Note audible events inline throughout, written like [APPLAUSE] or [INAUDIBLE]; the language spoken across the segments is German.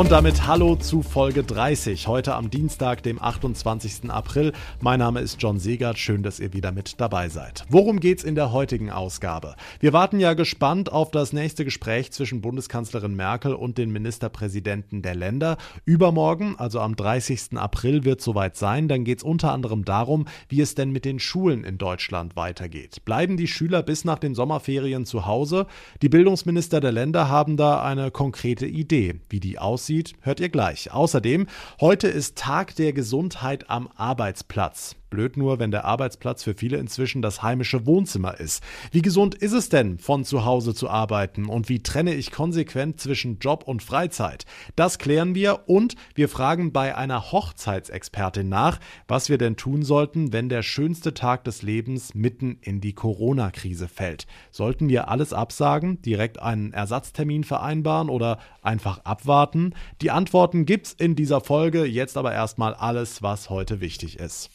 Und damit hallo zu Folge 30, heute am Dienstag, dem 28. April. Mein Name ist John Segert, schön, dass ihr wieder mit dabei seid. Worum geht's in der heutigen Ausgabe? Wir warten ja gespannt auf das nächste Gespräch zwischen Bundeskanzlerin Merkel und den Ministerpräsidenten der Länder. Übermorgen, also am 30. April, wird soweit sein. Dann geht's unter anderem darum, wie es denn mit den Schulen in Deutschland weitergeht. Bleiben die Schüler bis nach den Sommerferien zu Hause? Die Bildungsminister der Länder haben da eine konkrete Idee, wie die aussieht aussieht, hört ihr gleich. Außerdem, heute ist Tag der Gesundheit am Arbeitsplatz. Blöd nur, wenn der Arbeitsplatz für viele inzwischen das heimische Wohnzimmer ist. Wie gesund ist es denn, von zu Hause zu arbeiten und wie trenne ich konsequent zwischen Job und Freizeit? Das klären wir und wir fragen bei einer Hochzeitsexpertin nach, was wir denn tun sollten, wenn der schönste Tag des Lebens mitten in die Corona-Krise fällt. Sollten wir alles absagen, direkt einen Ersatztermin vereinbaren oder einfach abwarten? Die Antworten gibt's in dieser Folge, jetzt aber erstmal alles, was heute wichtig ist.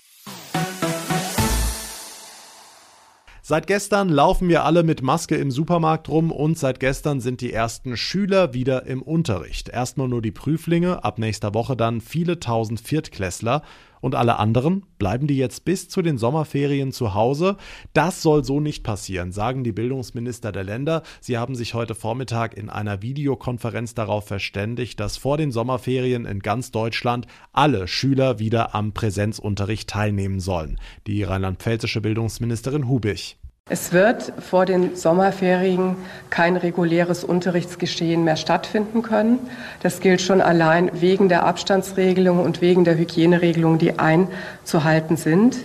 Seit gestern laufen wir alle mit Maske im Supermarkt rum und seit gestern sind die ersten Schüler wieder im Unterricht. Erstmal nur die Prüflinge, ab nächster Woche dann viele tausend Viertklässler. Und alle anderen bleiben die jetzt bis zu den Sommerferien zu Hause? Das soll so nicht passieren, sagen die Bildungsminister der Länder. Sie haben sich heute Vormittag in einer Videokonferenz darauf verständigt, dass vor den Sommerferien in ganz Deutschland alle Schüler wieder am Präsenzunterricht teilnehmen sollen. Die rheinland-pfälzische Bildungsministerin Hubich. Es wird vor den Sommerferien kein reguläres Unterrichtsgeschehen mehr stattfinden können. Das gilt schon allein wegen der Abstandsregelung und wegen der Hygieneregelungen, die einzuhalten sind.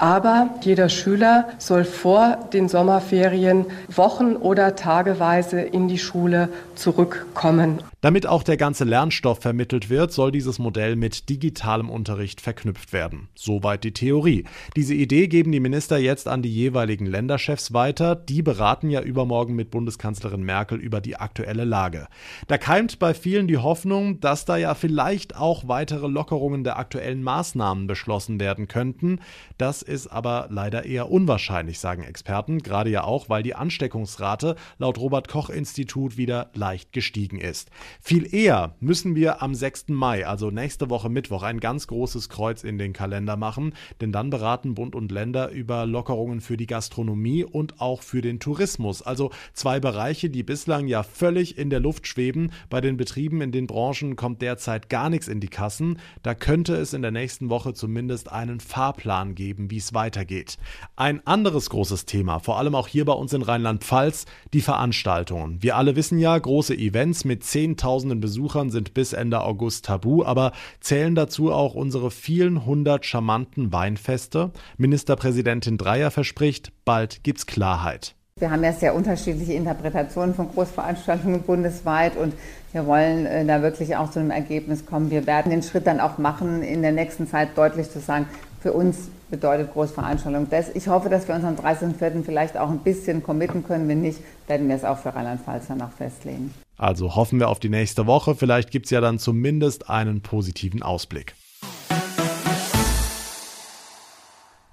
Aber jeder Schüler soll vor den Sommerferien Wochen oder tageweise in die Schule zurückkommen. Damit auch der ganze Lernstoff vermittelt wird, soll dieses Modell mit digitalem Unterricht verknüpft werden. Soweit die Theorie. Diese Idee geben die Minister jetzt an die jeweiligen Länderchefs weiter. Die beraten ja übermorgen mit Bundeskanzlerin Merkel über die aktuelle Lage. Da keimt bei vielen die Hoffnung, dass da ja vielleicht auch weitere Lockerungen der aktuellen Maßnahmen beschlossen werden könnten. Das ist aber leider eher unwahrscheinlich, sagen Experten, gerade ja auch, weil die Ansteckungsrate laut Robert Koch Institut wieder leicht gestiegen ist. Viel eher müssen wir am 6. Mai, also nächste Woche Mittwoch, ein ganz großes Kreuz in den Kalender machen, denn dann beraten Bund und Länder über Lockerungen für die Gastronomie und auch für den Tourismus. Also zwei Bereiche, die bislang ja völlig in der Luft schweben. Bei den Betrieben in den Branchen kommt derzeit gar nichts in die Kassen. Da könnte es in der nächsten Woche zumindest einen Fahrplan geben, wie es weitergeht. Ein anderes großes Thema, vor allem auch hier bei uns in Rheinland-Pfalz, die Veranstaltungen. Wir alle wissen ja, große Events mit 10 zehntausenden Besuchern sind bis Ende August tabu, aber zählen dazu auch unsere vielen hundert charmanten Weinfeste? Ministerpräsidentin Dreier verspricht, bald gibt's Klarheit. Wir haben ja sehr unterschiedliche Interpretationen von Großveranstaltungen bundesweit und wir wollen äh, da wirklich auch zu einem Ergebnis kommen. Wir werden den Schritt dann auch machen, in der nächsten Zeit deutlich zu sagen, für uns bedeutet Großveranstaltung das. Ich hoffe, dass wir uns am 30.04. vielleicht auch ein bisschen committen können. Wenn nicht, werden wir es auch für Rheinland-Pfalz danach festlegen. Also hoffen wir auf die nächste Woche. Vielleicht gibt es ja dann zumindest einen positiven Ausblick.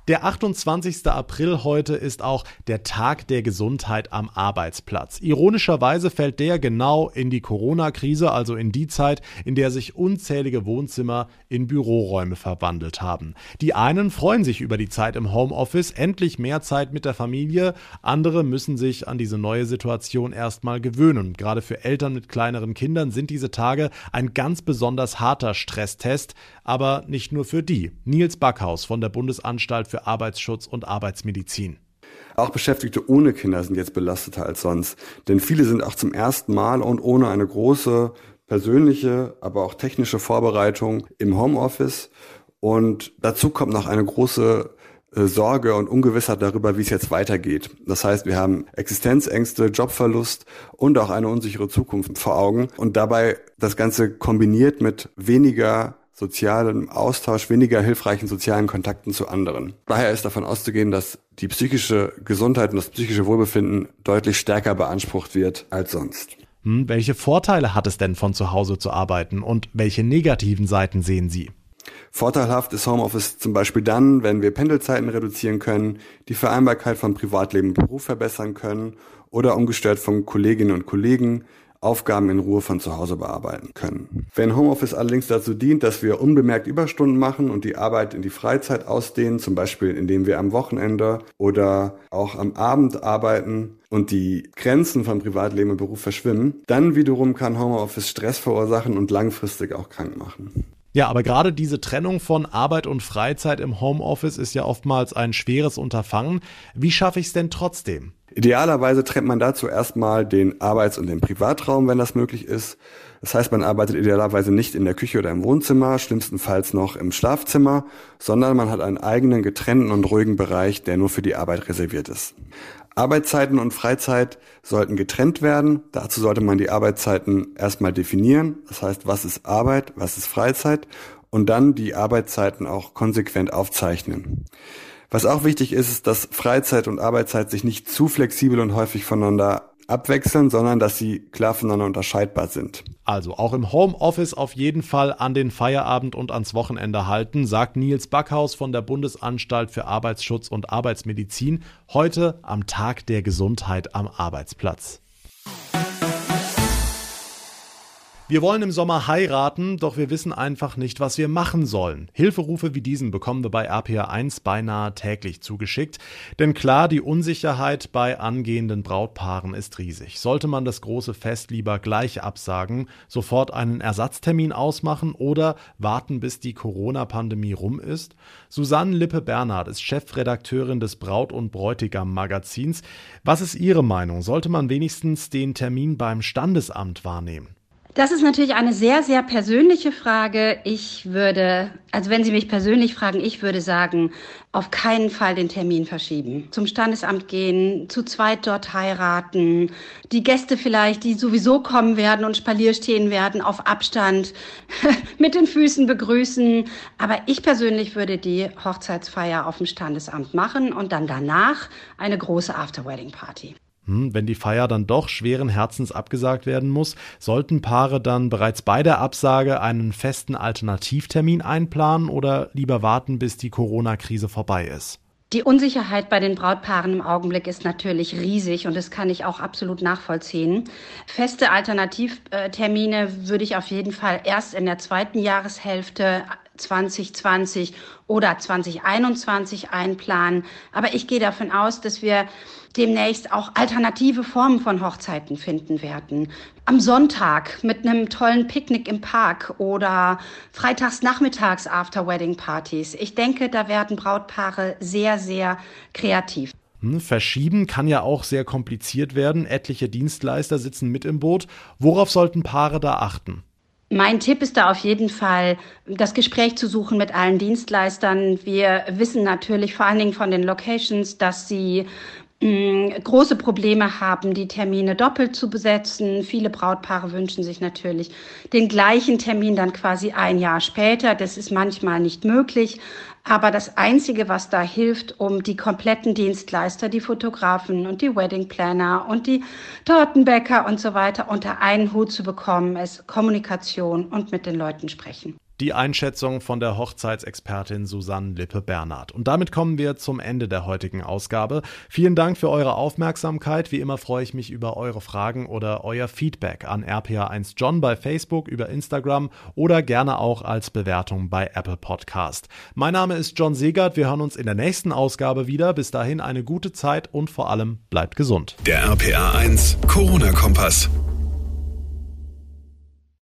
Der 28. April heute ist auch der Tag der Gesundheit am Arbeitsplatz. Ironischerweise fällt der genau in die Corona-Krise, also in die Zeit, in der sich unzählige Wohnzimmer in Büroräume verwandelt haben. Die einen freuen sich über die Zeit im Homeoffice, endlich mehr Zeit mit der Familie, andere müssen sich an diese neue Situation erstmal gewöhnen. Gerade für Eltern mit kleineren Kindern sind diese Tage ein ganz besonders harter Stresstest, aber nicht nur für die. Nils Backhaus von der Bundesanstalt für für Arbeitsschutz und Arbeitsmedizin. Auch Beschäftigte ohne Kinder sind jetzt belasteter als sonst, denn viele sind auch zum ersten Mal und ohne eine große persönliche, aber auch technische Vorbereitung im Homeoffice. Und dazu kommt noch eine große äh, Sorge und Ungewissheit darüber, wie es jetzt weitergeht. Das heißt, wir haben Existenzängste, Jobverlust und auch eine unsichere Zukunft vor Augen. Und dabei das Ganze kombiniert mit weniger sozialem Austausch, weniger hilfreichen sozialen Kontakten zu anderen. Daher ist davon auszugehen, dass die psychische Gesundheit und das psychische Wohlbefinden deutlich stärker beansprucht wird als sonst. Hm, welche Vorteile hat es denn von zu Hause zu arbeiten und welche negativen Seiten sehen Sie? Vorteilhaft ist Homeoffice zum Beispiel dann, wenn wir Pendelzeiten reduzieren können, die Vereinbarkeit von Privatleben und Beruf verbessern können oder ungestört von Kolleginnen und Kollegen Aufgaben in Ruhe von zu Hause bearbeiten können. Wenn Homeoffice allerdings dazu dient, dass wir unbemerkt Überstunden machen und die Arbeit in die Freizeit ausdehnen, zum Beispiel indem wir am Wochenende oder auch am Abend arbeiten und die Grenzen von Privatleben und Beruf verschwimmen, dann wiederum kann Homeoffice Stress verursachen und langfristig auch krank machen. Ja, aber gerade diese Trennung von Arbeit und Freizeit im Homeoffice ist ja oftmals ein schweres Unterfangen. Wie schaffe ich es denn trotzdem? Idealerweise trennt man dazu erstmal den Arbeits- und den Privatraum, wenn das möglich ist. Das heißt, man arbeitet idealerweise nicht in der Küche oder im Wohnzimmer, schlimmstenfalls noch im Schlafzimmer, sondern man hat einen eigenen getrennten und ruhigen Bereich, der nur für die Arbeit reserviert ist. Arbeitszeiten und Freizeit sollten getrennt werden. Dazu sollte man die Arbeitszeiten erstmal definieren. Das heißt, was ist Arbeit, was ist Freizeit und dann die Arbeitszeiten auch konsequent aufzeichnen. Was auch wichtig ist, ist, dass Freizeit und Arbeitszeit sich nicht zu flexibel und häufig voneinander abwechseln, sondern dass sie klar voneinander unterscheidbar sind. Also auch im Homeoffice auf jeden Fall an den Feierabend und ans Wochenende halten, sagt Nils Backhaus von der Bundesanstalt für Arbeitsschutz und Arbeitsmedizin heute am Tag der Gesundheit am Arbeitsplatz. Wir wollen im Sommer heiraten, doch wir wissen einfach nicht, was wir machen sollen. Hilferufe wie diesen bekommen wir bei RPA1 beinahe täglich zugeschickt. Denn klar, die Unsicherheit bei angehenden Brautpaaren ist riesig. Sollte man das große Fest lieber gleich absagen, sofort einen Ersatztermin ausmachen oder warten, bis die Corona-Pandemie rum ist? Susanne Lippe-Bernhard ist Chefredakteurin des Braut- und Bräutigam-Magazins. Was ist Ihre Meinung? Sollte man wenigstens den Termin beim Standesamt wahrnehmen? Das ist natürlich eine sehr, sehr persönliche Frage. Ich würde, also wenn Sie mich persönlich fragen, ich würde sagen, auf keinen Fall den Termin verschieben. Zum Standesamt gehen, zu zweit dort heiraten, die Gäste vielleicht, die sowieso kommen werden und Spalier stehen werden, auf Abstand [LAUGHS] mit den Füßen begrüßen. Aber ich persönlich würde die Hochzeitsfeier auf dem Standesamt machen und dann danach eine große After-Wedding-Party. Hm, wenn die Feier dann doch schweren Herzens abgesagt werden muss, sollten Paare dann bereits bei der Absage einen festen Alternativtermin einplanen oder lieber warten, bis die Corona-Krise vorbei ist? Die Unsicherheit bei den Brautpaaren im Augenblick ist natürlich riesig und das kann ich auch absolut nachvollziehen. Feste Alternativtermine würde ich auf jeden Fall erst in der zweiten Jahreshälfte 2020 oder 2021 einplanen. Aber ich gehe davon aus, dass wir demnächst auch alternative Formen von Hochzeiten finden werden. Am Sonntag mit einem tollen Picknick im Park oder freitags nachmittags After-Wedding-Partys. Ich denke, da werden Brautpaare sehr, sehr kreativ. Hm, verschieben kann ja auch sehr kompliziert werden. Etliche Dienstleister sitzen mit im Boot. Worauf sollten Paare da achten? Mein Tipp ist da auf jeden Fall, das Gespräch zu suchen mit allen Dienstleistern. Wir wissen natürlich vor allen Dingen von den Locations, dass sie mh, große Probleme haben, die Termine doppelt zu besetzen. Viele Brautpaare wünschen sich natürlich den gleichen Termin dann quasi ein Jahr später. Das ist manchmal nicht möglich. Aber das Einzige, was da hilft, um die kompletten Dienstleister, die Fotografen und die Wedding Planner und die Tortenbäcker und so weiter unter einen Hut zu bekommen, ist Kommunikation und mit den Leuten sprechen. Die Einschätzung von der Hochzeitsexpertin Susanne Lippe-Bernhard. Und damit kommen wir zum Ende der heutigen Ausgabe. Vielen Dank für eure Aufmerksamkeit. Wie immer freue ich mich über eure Fragen oder euer Feedback an RPA1 John bei Facebook, über Instagram oder gerne auch als Bewertung bei Apple Podcast. Mein Name ist John Segert. Wir hören uns in der nächsten Ausgabe wieder. Bis dahin eine gute Zeit und vor allem bleibt gesund. Der RPA1 Corona-Kompass.